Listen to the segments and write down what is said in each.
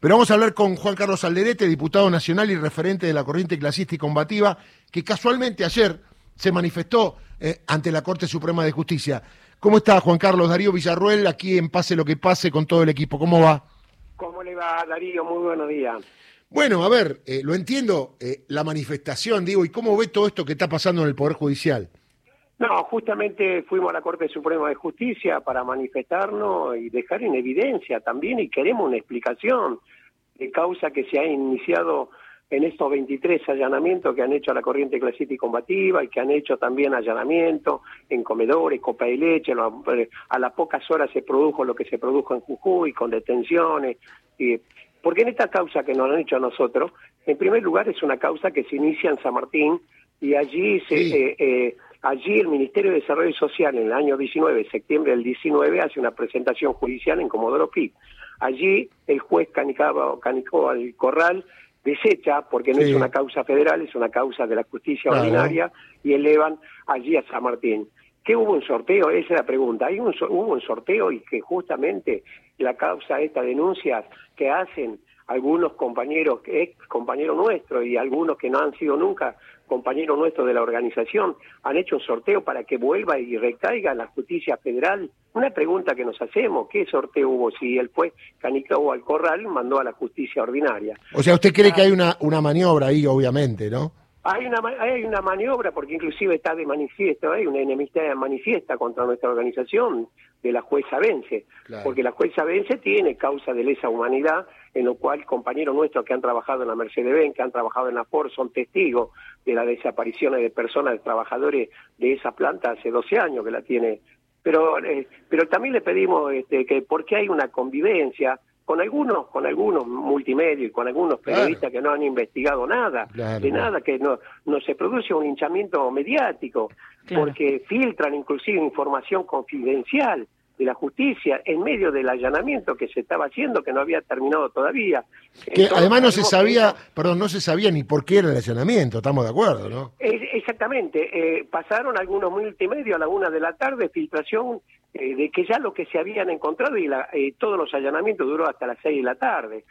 Pero vamos a hablar con Juan Carlos Alderete, diputado nacional y referente de la corriente clasista y combativa, que casualmente ayer se manifestó eh, ante la Corte Suprema de Justicia. ¿Cómo está Juan Carlos? Darío Villarruel, aquí en Pase lo que pase con todo el equipo. ¿Cómo va? ¿Cómo le va, Darío? Muy buenos días. Bueno, a ver, eh, lo entiendo, eh, la manifestación, digo, ¿y cómo ve todo esto que está pasando en el Poder Judicial? No, justamente fuimos a la Corte Suprema de Justicia para manifestarnos y dejar en evidencia también y queremos una explicación de causa que se ha iniciado en estos 23 allanamientos que han hecho a la corriente clasista y combativa y que han hecho también allanamientos en comedores, copa de leche, a las pocas horas se produjo lo que se produjo en Jujuy con detenciones. Y, porque en esta causa que nos han hecho a nosotros, en primer lugar es una causa que se inicia en San Martín y allí se... Eh, eh, Allí el Ministerio de Desarrollo Social en el año 19, septiembre del 19, hace una presentación judicial en Comodoro Pi. Allí el juez canicaba, canicó al corral, desecha, porque no es una causa federal, es una causa de la justicia ordinaria, y elevan allí a San Martín. ¿Qué hubo un sorteo? Esa es la pregunta. Hay un, hubo un sorteo y que justamente la causa, estas denuncias que hacen algunos compañeros, ex compañeros nuestros y algunos que no han sido nunca compañeros nuestros de la organización, han hecho un sorteo para que vuelva y recaiga la justicia federal. Una pregunta que nos hacemos, ¿qué sorteo hubo si el juez Canicao al Corral mandó a la justicia ordinaria? O sea, usted cree que hay una, una maniobra ahí, obviamente, ¿no? Hay una, hay una maniobra, porque inclusive está de manifiesto, hay una enemistad manifiesta contra nuestra organización de la jueza Vence, porque la jueza Vence tiene causa de lesa humanidad, en lo cual compañeros nuestros que han trabajado en la Mercedes-Benz, que han trabajado en la Ford, son testigos de las desapariciones de personas, de trabajadores de esa planta hace 12 años que la tiene. Pero, eh, pero también le pedimos este, que, ¿por qué hay una convivencia? Con algunos, con algunos multimedios y con algunos periodistas que no han investigado nada, de nada, que no, no se produce un hinchamiento mediático, porque filtran inclusive información confidencial de la justicia en medio del allanamiento que se estaba haciendo, que no había terminado todavía. Que además no se sabía, perdón, no se sabía ni por qué era el allanamiento, estamos de acuerdo, ¿no? exactamente, eh, pasaron algunos multimedios a la una de la tarde, filtración eh, de que ya lo que se habían encontrado y eh, todos los allanamientos duró hasta las seis de la tarde.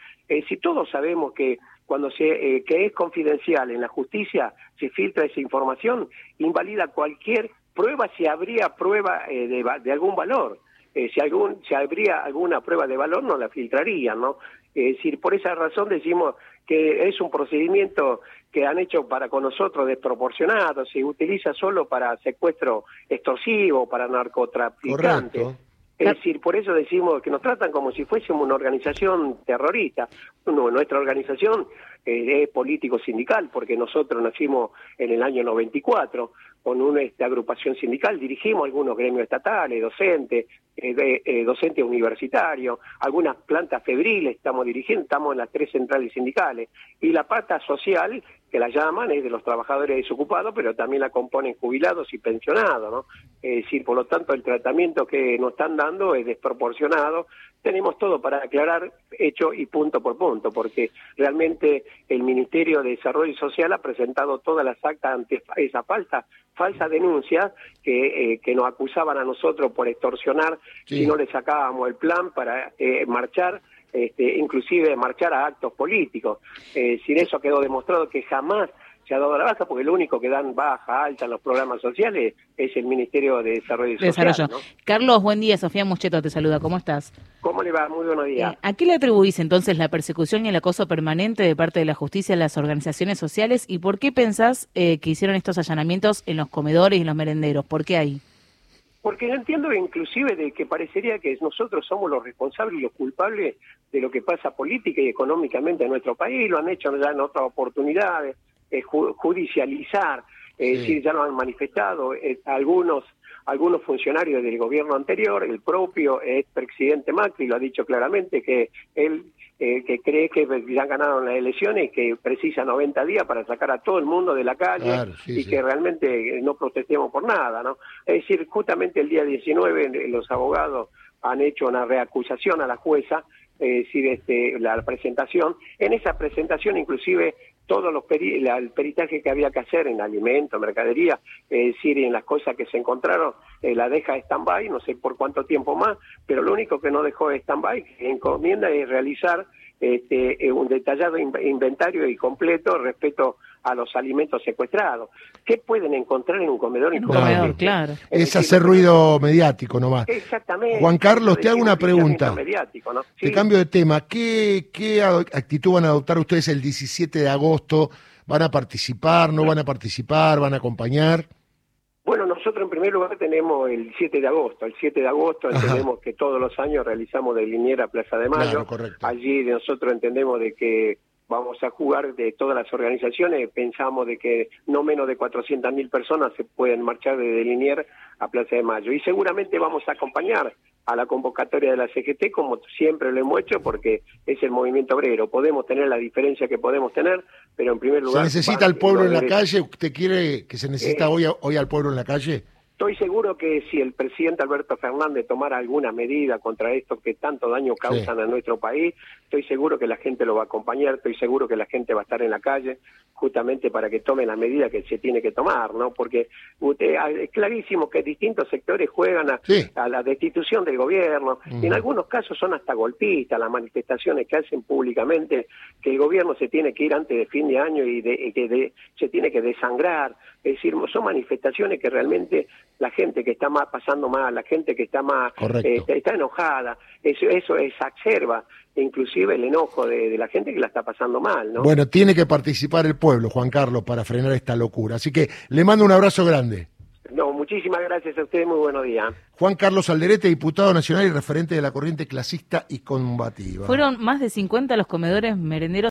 si todos sabemos que cuando se que es confidencial en la justicia se filtra esa información, invalida cualquier prueba si habría prueba de, de algún valor. Eh, si, algún, si habría alguna prueba de valor no la filtrarían, ¿no? Es decir, por esa razón decimos que es un procedimiento que han hecho para con nosotros desproporcionado, se utiliza solo para secuestro extorsivo, para narcotraficantes. Es decir, por eso decimos que nos tratan como si fuésemos una organización terrorista. nuestra organización eh, es político-sindical, porque nosotros nacimos en el año 94 con una este, agrupación sindical, dirigimos algunos gremios estatales, docentes, eh, eh, docentes universitarios, algunas plantas febriles estamos dirigiendo, estamos en las tres centrales sindicales, y la pata social, que la llaman, es de los trabajadores desocupados, pero también la componen jubilados y pensionados, ¿no? Es decir, por lo tanto, el tratamiento que nos están dando es desproporcionado. Tenemos todo para aclarar hecho y punto por punto, porque realmente el Ministerio de Desarrollo Social ha presentado todas las actas ante esa falsa, falsa denuncia que, eh, que nos acusaban a nosotros por extorsionar si no le sacábamos el plan para eh, marchar este, inclusive marchar a actos políticos. Eh, sin eso quedó demostrado que jamás se ha dado la baja porque lo único que dan baja, alta en los programas sociales es el Ministerio de Desarrollo Social. Carlos, buen día. Sofía Mucheto te saluda. ¿Cómo estás? ¿Cómo le va? Muy buenos días. Eh, ¿A qué le atribuís entonces la persecución y el acoso permanente de parte de la justicia a las organizaciones sociales y por qué pensás eh, que hicieron estos allanamientos en los comedores y en los merenderos? ¿Por qué ahí? Porque entiendo inclusive de que parecería que nosotros somos los responsables y los culpables de lo que pasa política y económicamente en nuestro país, lo han hecho ya en otras oportunidades, judicializar, es decir, ya lo han manifestado eh, algunos algunos funcionarios del gobierno anterior, el propio expresidente Macri lo ha dicho claramente que él eh, que cree que ya ganaron las elecciones y que precisa 90 días para sacar a todo el mundo de la calle y que realmente no protestemos por nada, ¿no? Es decir, justamente el día 19 los abogados han hecho una reacusación a la jueza es decir, este, la presentación. En esa presentación, inclusive, todo los el peritaje que había que hacer en alimentos, mercadería, es decir, en las cosas que se encontraron, eh, la deja stand-by, no sé por cuánto tiempo más, pero lo único que no dejó stand-by, encomienda es realizar este, eh, un detallado inventario y completo respecto a los alimentos secuestrados. ¿Qué pueden encontrar en un comedor? En un comedor, claro. Es hacer ruido mediático nomás. Exactamente. Juan Carlos, te hago una pregunta. Te cambio de tema. ¿Qué, ¿Qué actitud van a adoptar ustedes el 17 de agosto? ¿Van a participar? ¿No van a participar? ¿Van a acompañar? Bueno, nosotros en primer lugar tenemos el 7 de agosto. El 7 de agosto entendemos que todos los años realizamos de Liniera Plaza de Mayo. Allí nosotros entendemos de que vamos a jugar de todas las organizaciones. Pensamos de que no menos de 400.000 personas se pueden marchar de Linier a Plaza de Mayo. Y seguramente vamos a acompañar a la convocatoria de la CGT, como siempre lo hemos hecho, porque es el movimiento obrero. Podemos tener la diferencia que podemos tener, pero en primer lugar... ¿Se necesita al pueblo en la calle? ¿Usted quiere que se necesita eh, hoy, hoy al pueblo en la calle? Estoy seguro que si el presidente Alberto Fernández tomara alguna medida contra esto que tanto daño causan a nuestro país, estoy seguro que la gente lo va a acompañar, estoy seguro que la gente va a estar en la calle justamente para que tome la medida que se tiene que tomar, ¿no? Porque usted, ah, es clarísimo que distintos sectores juegan a, la destitución del gobierno, y en algunos casos son hasta golpistas las manifestaciones que hacen públicamente que el gobierno se tiene que ir antes de fin de año y que se tiene que desangrar, es decir, son manifestaciones que realmente la gente que está más pasando mal, la gente que está más eh, está enojada, eso, eso exacerba inclusive el enojo de, la gente que la está pasando mal, ¿no? Bueno, tiene que participar el pueblo, Juan Carlos, para frenar esta locura. Así que le mando un abrazo grande. No, muchísimas gracias a ustedes, muy buenos días. Juan Carlos Alderete, diputado nacional y referente de la corriente clasista y combativa. Fueron más de 50 los comedores merenderos